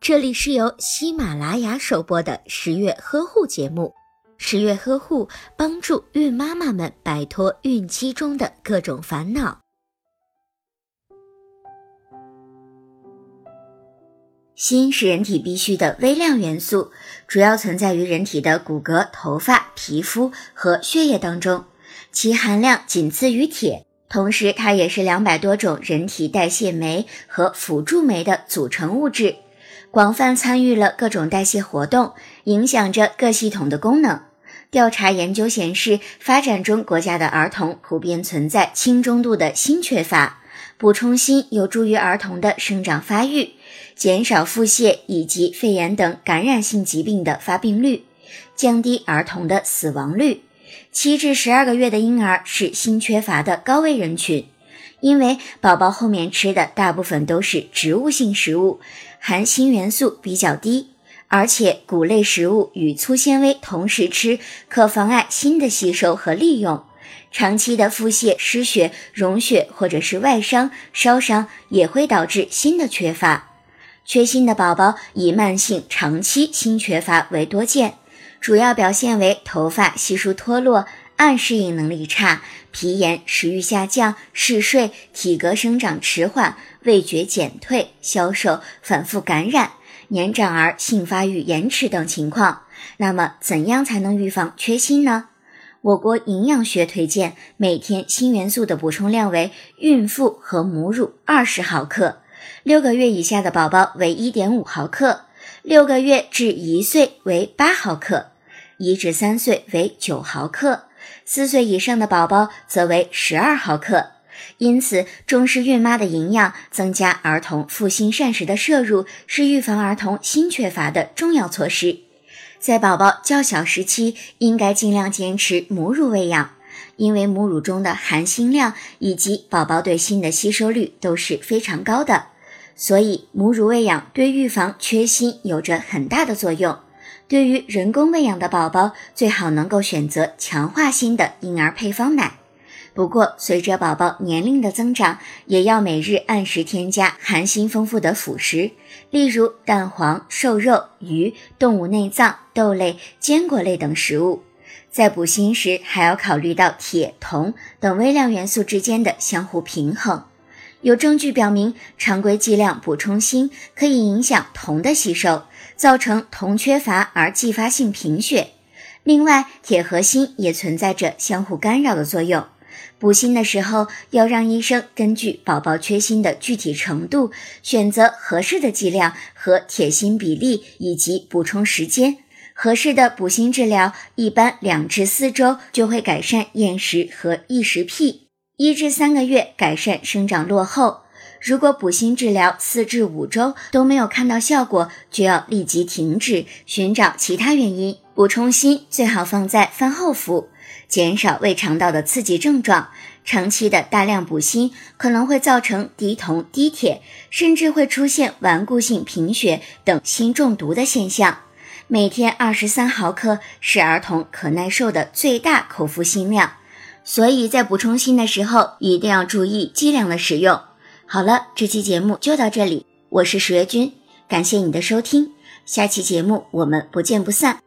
这里是由喜马拉雅首播的十月呵护节目。十月呵护帮助孕妈妈们摆脱孕期中的各种烦恼。锌是人体必需的微量元素，主要存在于人体的骨骼、头发、皮肤和血液当中，其含量仅次于铁。同时，它也是两百多种人体代谢酶和辅助酶的组成物质，广泛参与了各种代谢活动，影响着各系统的功能。调查研究显示，发展中国家的儿童普遍存在轻中度的锌缺乏，补充锌有助于儿童的生长发育，减少腹泻以及肺炎等感染性疾病的发病率，降低儿童的死亡率。七至十二个月的婴儿是锌缺乏的高危人群，因为宝宝后面吃的大部分都是植物性食物，含锌元素比较低，而且谷类食物与粗纤维同时吃，可妨碍锌的吸收和利用。长期的腹泻、失血、溶血或者是外伤、烧伤也会导致锌的缺乏。缺锌的宝宝以慢性、长期锌缺乏为多见。主要表现为头发稀疏脱落、暗适应能力差、皮炎、食欲下降、嗜睡、体格生长迟缓、味觉减退、消瘦、反复感染、年长儿性发育延迟等情况。那么，怎样才能预防缺锌呢？我国营养学推荐每天锌元素的补充量为孕妇和母乳二十毫克，六个月以下的宝宝为一点五毫克，六个月至一岁为八毫克。一至三岁为九毫克，四岁以上的宝宝则为十二毫克。因此，重视孕妈的营养，增加儿童复锌膳食的摄入，是预防儿童锌缺乏的重要措施。在宝宝较小时期，应该尽量坚持母乳喂养，因为母乳中的含锌量以及宝宝对锌的吸收率都是非常高的，所以母乳喂养对预防缺锌有着很大的作用。对于人工喂养的宝宝，最好能够选择强化锌的婴儿配方奶。不过，随着宝宝年龄的增长，也要每日按时添加含锌丰富的辅食，例如蛋黄、瘦肉、鱼、动物内脏、豆类、坚果类等食物。在补锌时，还要考虑到铁、铜等微量元素之间的相互平衡。有证据表明，常规剂量补充锌可以影响铜的吸收。造成铜缺乏而继发性贫血。另外，铁和锌也存在着相互干扰的作用。补锌的时候，要让医生根据宝宝缺锌的具体程度，选择合适的剂量和铁锌比例以及补充时间。合适的补锌治疗一般两至四周就会改善厌食和异食癖，一至三个月改善生长落后。如果补锌治疗四至五周都没有看到效果，就要立即停止，寻找其他原因。补充锌最好放在饭后服，减少胃肠道的刺激症状。长期的大量补锌可能会造成低铜、低铁，甚至会出现顽固性贫血等锌中毒的现象。每天二十三毫克是儿童可耐受的最大口服锌量，所以在补充锌的时候一定要注意剂量的使用。好了，这期节目就到这里，我是十月君，感谢你的收听，下期节目我们不见不散。